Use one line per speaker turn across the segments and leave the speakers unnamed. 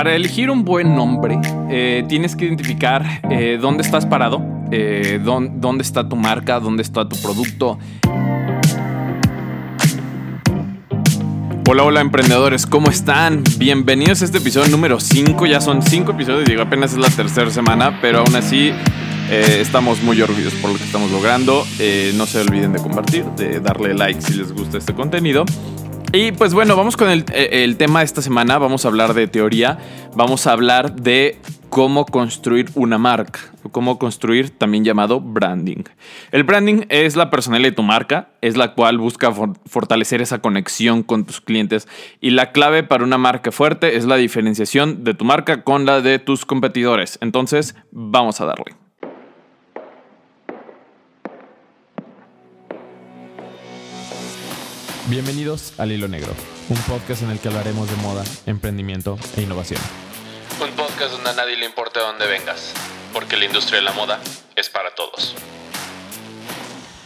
para elegir un buen nombre, eh, tienes que identificar eh, dónde estás parado, eh, dónde, está tu marca, dónde está tu producto. Hola, hola emprendedores, ¿cómo están? Bienvenidos a este episodio número 5. Ya son 5 episodios, digo, apenas es la tercera semana, pero aún así estamos muy orgullosos por lo que estamos logrando. no se olviden de compartir, de darle like si les gusta este contenido. Y pues bueno, vamos con el, el, tema de esta semana. Vamos a hablar de teoría. Vamos a hablar de cómo construir una marca. Cómo construir, también llamado branding. El branding es la personalidad de tu marca, es la cual busca fortalecer esa conexión con tus clientes. Y la clave para una marca fuerte es la diferenciación de tu marca con la de tus competidores. Entonces, vamos a darle. Bienvenidos al Hilo Negro, un podcast en el que hablaremos de moda, emprendimiento e innovación.
Un podcast donde a nadie le importa dónde vengas, porque la industria de la moda es para todos.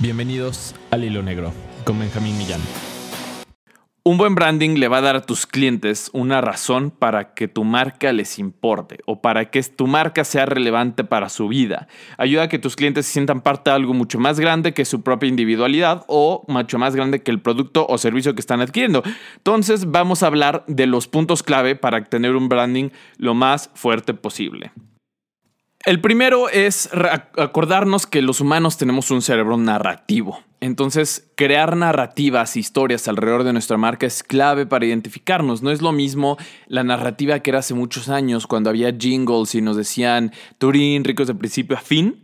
Bienvenidos al Hilo Negro, con Benjamín Millán. Un buen branding le va a dar a tus clientes una razón para que tu marca les importe o para que tu marca sea relevante para su vida. Ayuda a que tus clientes se sientan parte de algo mucho más grande que su propia individualidad o mucho más grande que el producto o servicio que están adquiriendo. Entonces vamos a hablar de los puntos clave para tener un branding lo más fuerte posible. El primero es acordarnos que los humanos tenemos un cerebro narrativo. Entonces, crear narrativas, historias alrededor de nuestra marca es clave para identificarnos. No es lo mismo la narrativa que era hace muchos años, cuando había jingles y nos decían Turín, ricos de principio a fin,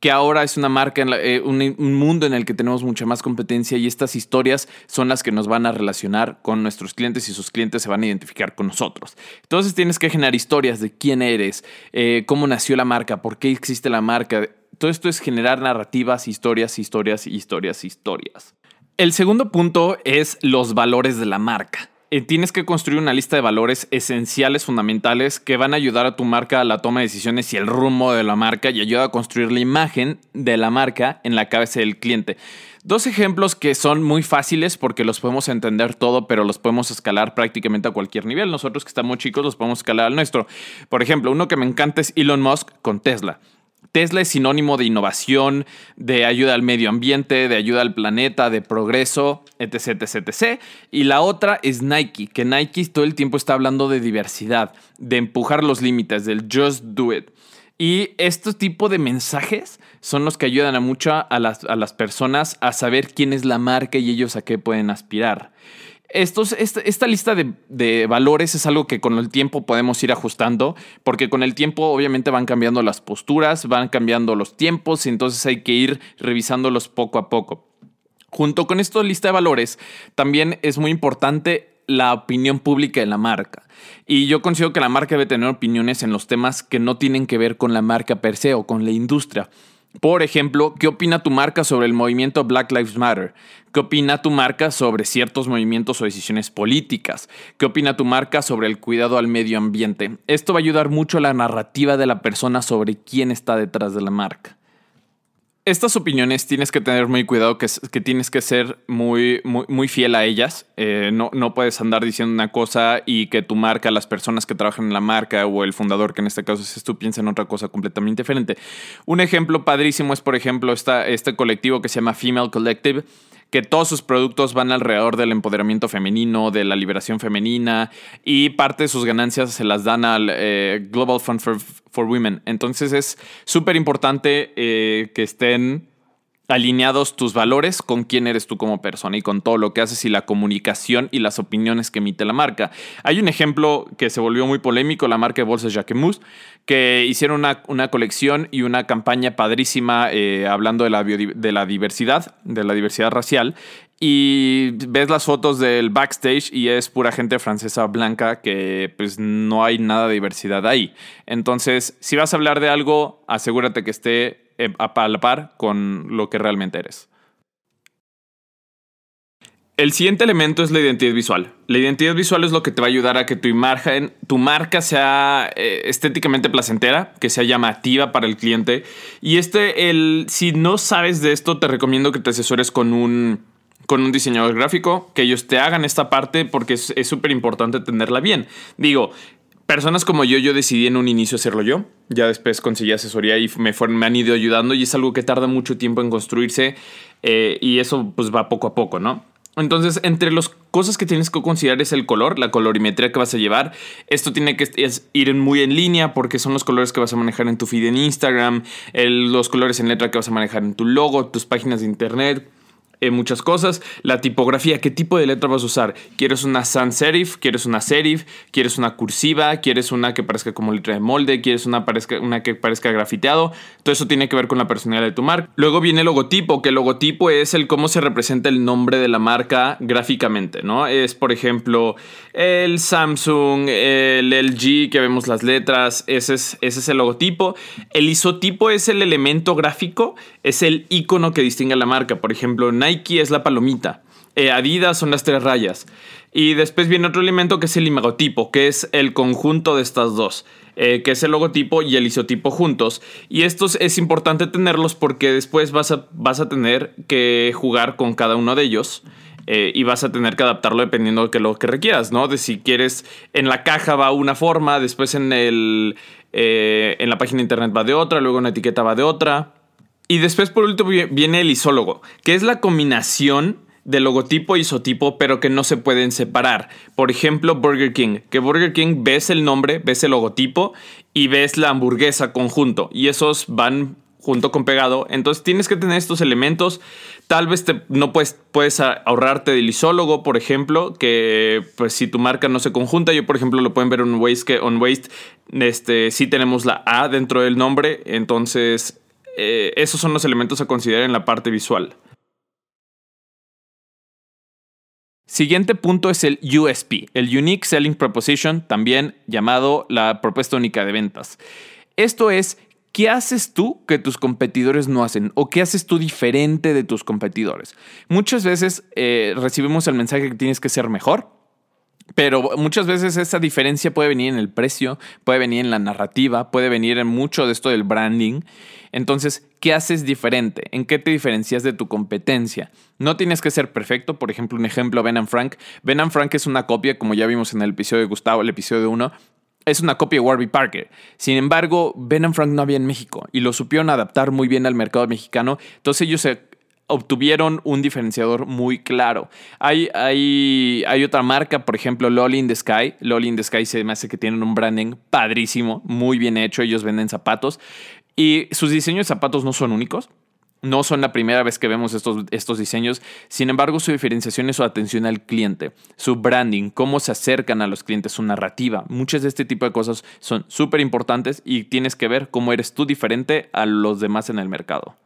que ahora es una marca, eh, un, mundo en el que tenemos mucha más competencia y estas historias son las que nos van a relacionar con nuestros clientes y sus clientes se van a identificar con nosotros. Entonces tienes que generar historias de quién eres, eh, cómo nació la marca, por qué existe la marca. Todo esto es generar narrativas, historias, historias, historias, historias. El segundo punto es los valores de la marca. Eh, tienes que construir una lista de valores esenciales, fundamentales, que van a ayudar a tu marca a la toma de decisiones y el rumbo de la marca y ayuda a construir la imagen de la marca en la cabeza del cliente. Dos ejemplos que son muy fáciles porque los podemos entender todo, pero los podemos escalar prácticamente a cualquier nivel. Nosotros que estamos chicos los podemos escalar al nuestro. Por ejemplo, uno que me encanta es Elon Musk con Tesla. Tesla es sinónimo de innovación, de ayuda al medio ambiente, de ayuda al planeta, de progreso, etc, etc. Y la otra es Nike, que Nike todo el tiempo está hablando de diversidad, de empujar los límites, del just do it. Y este tipo de mensajes son los que ayudan a mucho a las, a las personas a saber quién es la marca y ellos a qué pueden aspirar esta, lista de, valores es algo que con el tiempo podemos ir ajustando, porque con el tiempo obviamente van cambiando las posturas, van cambiando los tiempos y entonces hay que ir revisándolos poco a poco. Junto con esta lista de valores, también es muy importante la opinión pública de la marca. Y yo considero que la marca debe tener opiniones en los temas que no tienen que ver con la marca per se o con la industria. Por ejemplo, ¿qué opina tu marca sobre el movimiento Black Lives Matter? ¿Qué opina tu marca sobre ciertos movimientos o decisiones políticas? ¿Qué opina tu marca sobre el cuidado al medio ambiente? Esto va a ayudar mucho a la narrativa de la persona sobre quién está detrás de la marca estas opiniones tienes que tener muy cuidado, que, que tienes que ser muy, muy, fiel a ellas. Eh, no, no puedes andar diciendo una cosa y que tu marca, las personas que trabajan en la marca o el fundador, que en este caso es tú, piensen otra cosa completamente diferente. Un ejemplo padrísimo es, por ejemplo, este colectivo que se llama Female Collective que todos sus productos van alrededor del empoderamiento femenino, de la liberación femenina y parte de sus ganancias se las dan al eh, Global Fund for, Women. Entonces es súper importante eh, que estén alineados tus valores con quién eres tú como persona y con todo lo que haces y la comunicación y las opiniones que emite la marca. Hay un ejemplo que se volvió muy polémico, la marca de bolsas Jacquemus, que hicieron una, colección y una campaña padrísima eh, hablando de la, de la diversidad, de la diversidad racial. Y ves las fotos del backstage y es pura gente francesa blanca que pues no hay nada de diversidad ahí. Entonces, si vas a hablar de algo, asegúrate que esté a palpar con lo que realmente eres. El siguiente elemento es la identidad visual. La identidad visual es lo que te va a ayudar a que tu imagen, tu marca sea eh, estéticamente placentera, que sea llamativa para el cliente. Y este, el, si no sabes de esto, te recomiendo que te asesores con un, con un diseñador gráfico, que ellos te hagan esta parte porque es súper importante tenerla bien. Digo, Personas como yo, yo decidí en un inicio hacerlo yo. Ya después conseguí asesoría y me, fueron, me han ido ayudando y es algo que tarda mucho tiempo en construirse eh, y eso pues va poco a poco, ¿no? Entonces, entre las cosas que tienes que considerar es el color, la colorimetría que vas a llevar. Esto tiene que ir muy en línea porque son los colores que vas a manejar en tu feed en Instagram, los colores en letra que vas a manejar en tu logo, tus páginas de internet eh, muchas cosas. La tipografía, ¿qué tipo de letra vas a usar? ¿Quieres una sans serif? ¿Quieres una serif? ¿Quieres una cursiva? ¿Quieres una que parezca como letra de molde? ¿Quieres una, parezca, una que parezca grafiteado? Todo eso tiene que ver con la personalidad de tu marca. Luego viene el logotipo, que el logotipo es el cómo se representa el nombre de la marca gráficamente, ¿no? Es, por ejemplo, el Samsung, el LG, que vemos las letras, ese es, ese es el logotipo. El isotipo es el elemento gráfico, es el icono que distingue a la marca. Por ejemplo, Nike es la palomita. Eh, Adidas son las tres rayas. Y después viene otro elemento que es el imagotipo, que es el conjunto de estas dos, eh, que es el logotipo y el isotipo juntos. Y estos es importante tenerlos porque después vas a, vas a tener que jugar con cada uno de ellos. Eh, y vas a tener que adaptarlo dependiendo de lo que requieras, ¿no? De si quieres en la caja va una forma, después en, el, en la página de internet va de otra, luego en la etiqueta va de otra. Y después, por último, viene el isólogo, que es la combinación de logotipo y isotipo, pero que no se pueden separar. Por ejemplo, Burger King, que Burger King ves el nombre, ves el logotipo y ves la hamburguesa conjunto, y esos van junto con pegado. Entonces tienes que tener estos elementos. Tal vez te, no puedes, puedes ahorrarte del isólogo, por ejemplo, que pues si tu marca no se conjunta, yo por ejemplo lo pueden ver en Waste, que on Waste este, sí tenemos la A dentro del nombre, entonces eh, esos son los elementos a considerar en la parte visual. Siguiente punto es el USP, el Unique Selling Proposition, también llamado la propuesta única de ventas. Esto es, ¿qué haces tú que tus competidores no hacen? ¿O qué haces tú diferente de tus competidores? Muchas veces eh, recibimos el mensaje que tienes que ser mejor, pero muchas veces esa diferencia puede venir en el precio, puede venir en la narrativa, puede venir en mucho de esto del branding. Entonces, ¿qué haces diferente? ¿En qué te diferencias de tu competencia? No tienes que ser perfecto. Por ejemplo, un ejemplo, Ben Frank. Ben Frank es una copia, como ya vimos en el episodio de Gustavo, el episodio 1, es una copia de Warby Parker. Sin embargo, Ben Frank no había en México y lo supieron adaptar muy bien al mercado mexicano. Entonces ellos obtuvieron un diferenciador muy claro. Hay, hay, hay otra marca, por ejemplo, Lolly in the Sky. Lolly in the Sky se me hace que tienen un branding padrísimo, muy bien hecho. Ellos venden zapatos y sus diseños de zapatos no son únicos. No son la primera vez que vemos estos, estos diseños, sin embargo su diferenciación es su atención al cliente, su branding, cómo se acercan a los clientes, su narrativa. Muchas de este tipo de cosas son súper importantes y tienes que ver cómo eres tú diferente a los demás en el mercado.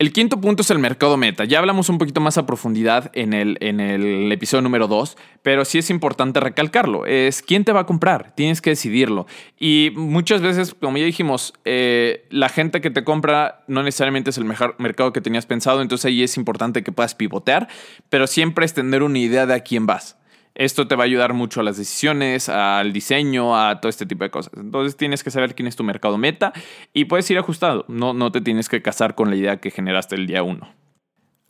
El quinto punto es el mercado meta. Ya hablamos un poquito más a profundidad en el, en el episodio número 2, pero sí es importante recalcarlo. Es quién te va a comprar, tienes que decidirlo. Y muchas veces, como ya dijimos, eh, la gente que te compra no necesariamente es el mejor mercado que tenías pensado, entonces ahí es importante que puedas pivotear, pero siempre es tener una idea de a quién vas. Esto te va a ayudar mucho a las decisiones, al diseño, a todo este tipo de cosas. Entonces tienes que saber quién es tu mercado meta y puedes ir ajustado. No, no te tienes que casar con la idea que generaste el día uno.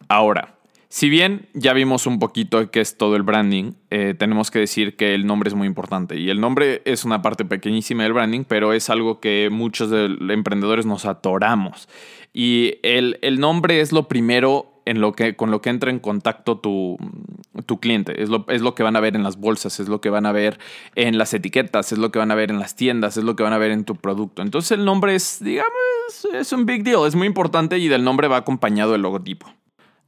Ahora, si bien ya vimos un poquito qué es todo el branding, eh, tenemos que decir que el nombre es muy importante. Y el nombre es una parte pequeñísima del branding, pero es algo que muchos de los emprendedores nos atoramos. Y el, el nombre es lo primero en lo que, con lo que entra en contacto tu, tu cliente. Es lo, es lo que van a ver en las bolsas, es lo que van a ver en las etiquetas, es lo que van a ver en las tiendas, es lo que van a ver en tu producto. Entonces el nombre es, digamos, es un big deal, es muy importante y del nombre va acompañado el logotipo.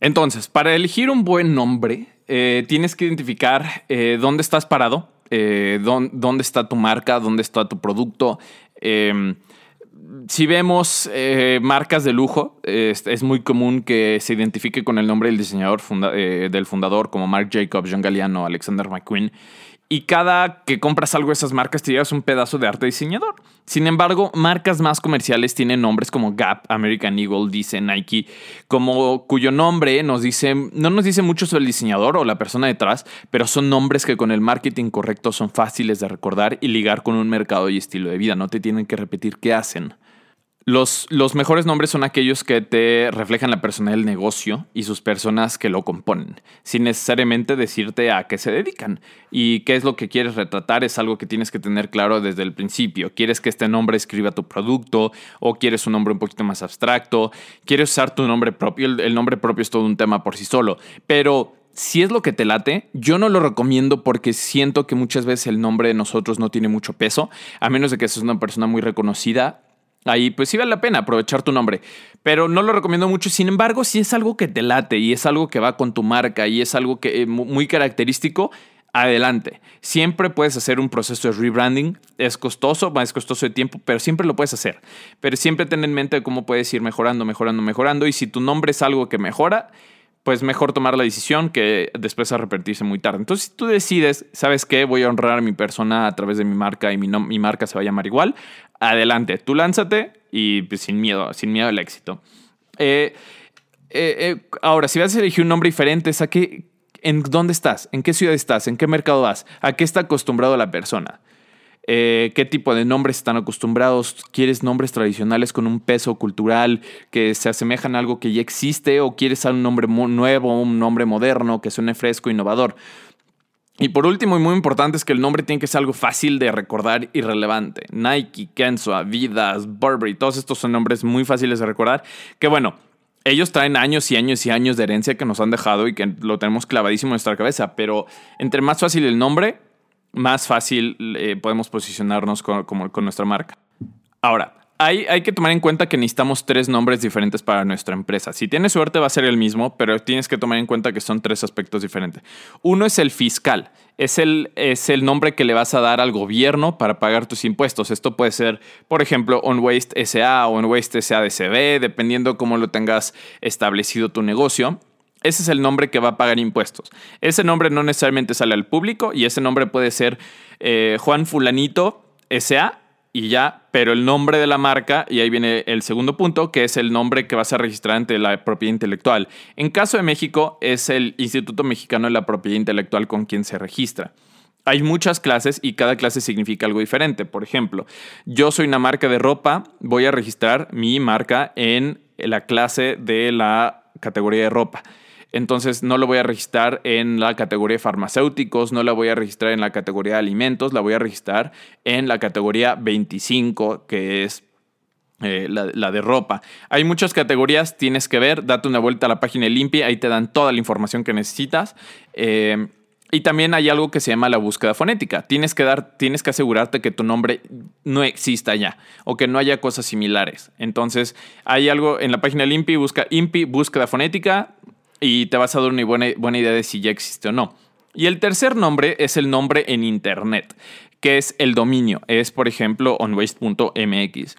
Entonces, para elegir un buen nombre, eh, tienes que identificar eh, dónde estás parado, eh, dónde, dónde, está tu marca, dónde está tu producto. Si vemos eh, marcas de lujo, es, muy común que se identifique con el nombre del diseñador eh, del fundador, como Marc Jacobs, John Galliano, Alexander McQueen. Y cada que compras algo de esas marcas te llevas un pedazo de arte diseñador. Sin embargo, marcas más comerciales tienen nombres como Gap, American Eagle, dice Nike, como cuyo nombre nos dice, no nos dice mucho sobre el diseñador o la persona detrás, pero son nombres que con el marketing correcto son fáciles de recordar y ligar con un mercado y estilo de vida. No te tienen que repetir qué hacen. Los, mejores nombres son aquellos que te reflejan la persona del negocio y sus personas que lo componen, sin necesariamente decirte a qué se dedican. Y qué es lo que quieres retratar es algo que tienes que tener claro desde el principio. ¿Quieres que este nombre escriba tu producto o quieres un nombre un poquito más abstracto? ¿Quieres usar tu nombre propio? El, el nombre propio es todo un tema por sí solo, pero si es lo que te late, yo no lo recomiendo porque siento que muchas veces el nombre de nosotros no tiene mucho peso, a menos de que seas una persona muy reconocida Ahí pues sí vale la pena aprovechar tu nombre, pero no lo recomiendo mucho. Sin embargo, si es algo que te late y es algo que va con tu marca y es algo que eh, muy característico, adelante. Siempre puedes hacer un proceso de rebranding. Es costoso, más costoso de tiempo, pero siempre lo puedes hacer. Pero siempre ten en mente cómo puedes ir mejorando, mejorando, mejorando. Y si tu nombre es algo que mejora, pues mejor tomar la decisión que después arrepentirse muy tarde. Entonces, si tú decides, ¿sabes qué? Voy a honrar a mi persona a través de mi marca y mi, mi marca se va a llamar igual, adelante, tú lánzate y pues, sin miedo, sin miedo al éxito. Eh, eh, eh, ahora, si vas a elegir un nombre diferente, ¿en dónde estás? ¿En qué ciudad estás? ¿En qué mercado vas? ¿A qué está acostumbrado la persona? Eh, qué tipo de nombres están acostumbrados. ¿Quieres nombres tradicionales con un peso cultural que se asemejan a algo que ya existe o quieres un nombre nuevo, un nombre moderno que suene fresco, innovador? Y por último, y muy importante, es que el nombre tiene que ser algo fácil de recordar y relevante. Nike, Kenzo, Adidas, Burberry, todos estos son nombres muy fáciles de recordar. Que bueno, ellos traen años y años y años de herencia que nos han dejado y que lo tenemos clavadísimo en nuestra cabeza. Pero entre más fácil el nombre, más fácil eh, podemos posicionarnos con, con, nuestra marca. Ahora, hay, hay, que tomar en cuenta que necesitamos tres nombres diferentes para nuestra empresa. Si tienes suerte va a ser el mismo, pero tienes que tomar en cuenta que son tres aspectos diferentes. Uno es el fiscal. Es el, es el nombre que le vas a dar al gobierno para pagar tus impuestos. Esto puede ser, por ejemplo, On Waste SA o On Waste SADCB, dependiendo cómo lo tengas establecido tu negocio. Ese es el nombre que va a pagar impuestos. Ese nombre no necesariamente sale al público y ese nombre puede ser eh, Juan Fulanito SA y ya, pero el nombre de la marca, y ahí viene el segundo punto, que es el nombre que vas a registrar ante la propiedad intelectual. En caso de México, es el Instituto Mexicano de la Propiedad Intelectual con quien se registra. Hay muchas clases y cada clase significa algo diferente. Por ejemplo, yo soy una marca de ropa, voy a registrar mi marca en la clase de la categoría de ropa. Entonces no lo voy a registrar en la categoría de farmacéuticos, no la voy a registrar en la categoría de alimentos, la voy a registrar en la categoría 25, que es eh, la, de ropa. Hay muchas categorías, tienes que ver, date una vuelta a la página de Limpia, ahí te dan toda la información que necesitas. Eh, y también hay algo que se llama la búsqueda fonética. Tienes que, dar, tienes que asegurarte que tu nombre no exista ya o que no haya cosas similares. Entonces, hay algo en la página de INPI, busca INPI, búsqueda fonética, y te vas a dar una buena, buena idea de si ya existe o no. Y el tercer nombre es el nombre en Internet, que es el dominio. Es, por ejemplo, onwaste.mx.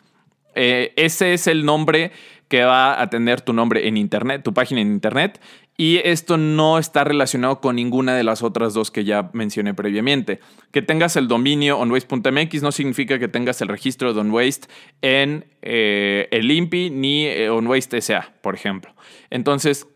Eh, ese es el nombre que va a tener tu nombre en Internet, tu página en Internet. Y esto no está relacionado con ninguna de las otras dos que ya mencioné previamente. Que tengas el dominio onwaste.mx no significa que tengas el registro de OnWaste en eh, el INPI ni eh, OnWaste SA, por ejemplo. Entonces,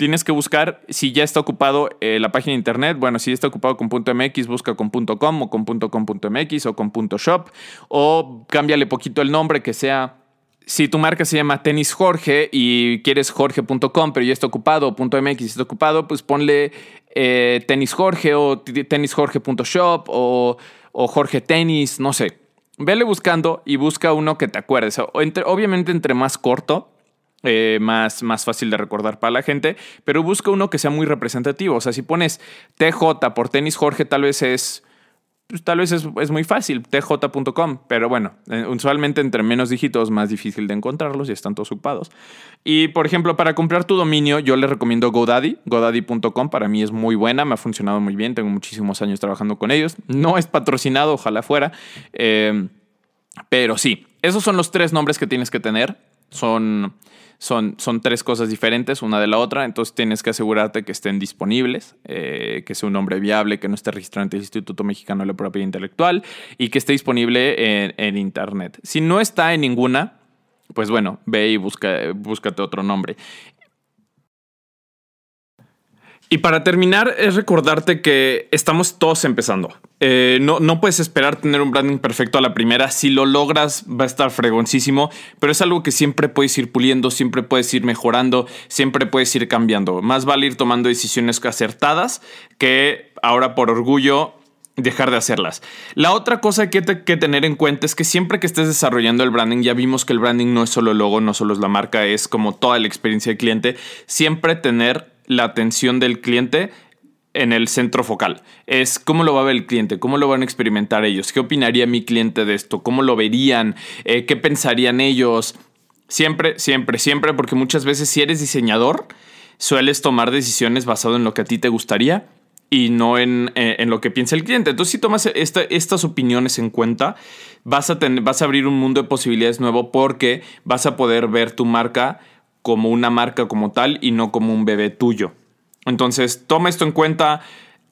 tienes que buscar si ya está ocupado eh, la página de internet. Bueno, si está ocupado con .mx, busca con .com o con .com.mx o con .shop o cámbiale poquito el nombre que sea si tu marca se llama Tenis Jorge y quieres jorge.com, pero ya está ocupado, .mx está ocupado, pues ponle eh, Tenis Jorge o tenisjorge.shop o, o Jorge Tenis, no sé. Vele buscando y busca uno que te acuerdes. obviamente entre más corto, eh, más, más fácil de recordar para la gente, pero busca uno que sea muy representativo. O sea, si pones TJ por tenis Jorge, tal vez es. Pues, tal vez es, muy fácil, tj.com, pero bueno, eh, usualmente entre menos dígitos más difícil de encontrarlos y están todos ocupados. Y por ejemplo, para comprar tu dominio, yo les recomiendo GoDaddy, godaddy.com, para mí es muy buena, me ha funcionado muy bien, tengo muchísimos años trabajando con ellos. No es patrocinado, ojalá fuera, eh, pero sí, esos son los tres nombres que tienes que tener. Son son, son tres cosas diferentes una de la otra, entonces tienes que asegurarte que estén disponibles, eh, que sea un nombre viable, que no esté registrado ante el Instituto Mexicano de la Propiedad Intelectual y que esté disponible en, en Internet. Si no está en ninguna, pues bueno, ve y busca, búscate otro nombre. Y para terminar, es recordarte que estamos todos empezando. Eh, no, no puedes esperar tener un branding perfecto a la primera. Si lo logras, va a estar fregoncísimo, pero es algo que siempre puedes ir puliendo, siempre puedes ir mejorando, siempre puedes ir cambiando. Más vale ir tomando decisiones acertadas que ahora por orgullo dejar de hacerlas. La otra cosa que hay que tener en cuenta es que siempre que estés desarrollando el branding, ya vimos que el branding no es solo el logo, no solo es la marca, es como toda la experiencia del cliente, siempre tener la atención del cliente en el centro focal. Es cómo lo va a ver el cliente, cómo lo van a experimentar ellos, qué opinaría mi cliente de esto, cómo lo verían, eh, qué pensarían ellos. Siempre, siempre, siempre, porque muchas veces si eres diseñador, sueles tomar decisiones basado en lo que a ti te gustaría y no en, eh, lo que piensa el cliente. Entonces, si tomas estas opiniones en cuenta, vas a, vas a abrir un mundo de posibilidades nuevo porque vas a poder ver tu marca como una marca como tal y no como un bebé tuyo. Entonces, toma esto en cuenta,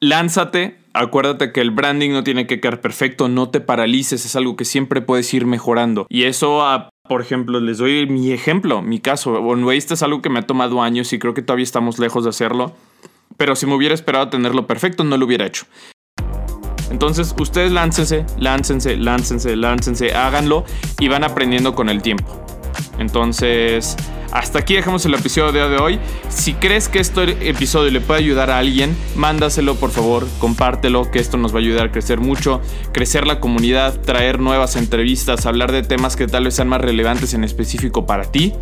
lánzate, acuérdate que el branding no tiene que quedar perfecto, no te paralices, es algo que siempre puedes ir mejorando. Y eso, por ejemplo, les doy mi ejemplo, mi caso. Este es algo que me ha tomado años y creo que todavía estamos lejos de hacerlo. Pero si me hubiera esperado tenerlo perfecto, no lo hubiera hecho. Entonces, ustedes láncense, láncense, láncense, láncense, háganlo y van aprendiendo con el tiempo. Entonces, hasta aquí dejamos el episodio de hoy. Si crees que este episodio le puede ayudar a alguien, mándaselo por favor, compártelo, que esto nos va a ayudar a crecer mucho, crecer la comunidad, traer nuevas entrevistas, hablar de temas que tal vez sean más relevantes en específico para ti.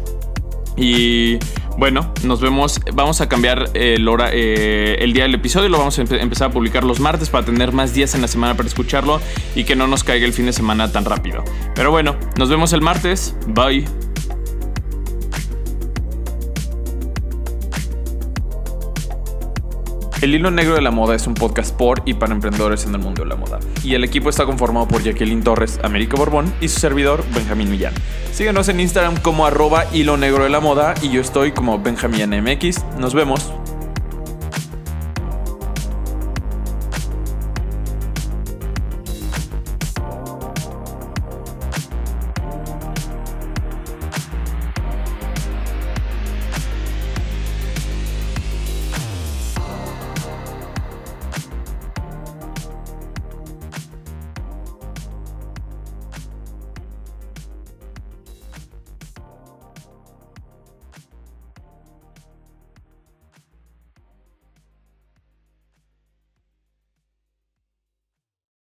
Y bueno, nos vemos. Vamos a cambiar el, hora, eh, el día del episodio. Lo vamos a empezar a publicar los martes para tener más días en la semana para escucharlo y que no nos caiga el fin de semana tan rápido. Pero bueno, nos vemos el martes. Bye. El Hilo Negro de la Moda es un podcast por y para emprendedores en el mundo de la moda. Y el equipo está conformado por Jacqueline Torres, América Borbón y su servidor Benjamín Millán. Síguenos en Instagram como arroba Hilo Negro de la Moda y yo estoy como Benjamín MX. Nos vemos.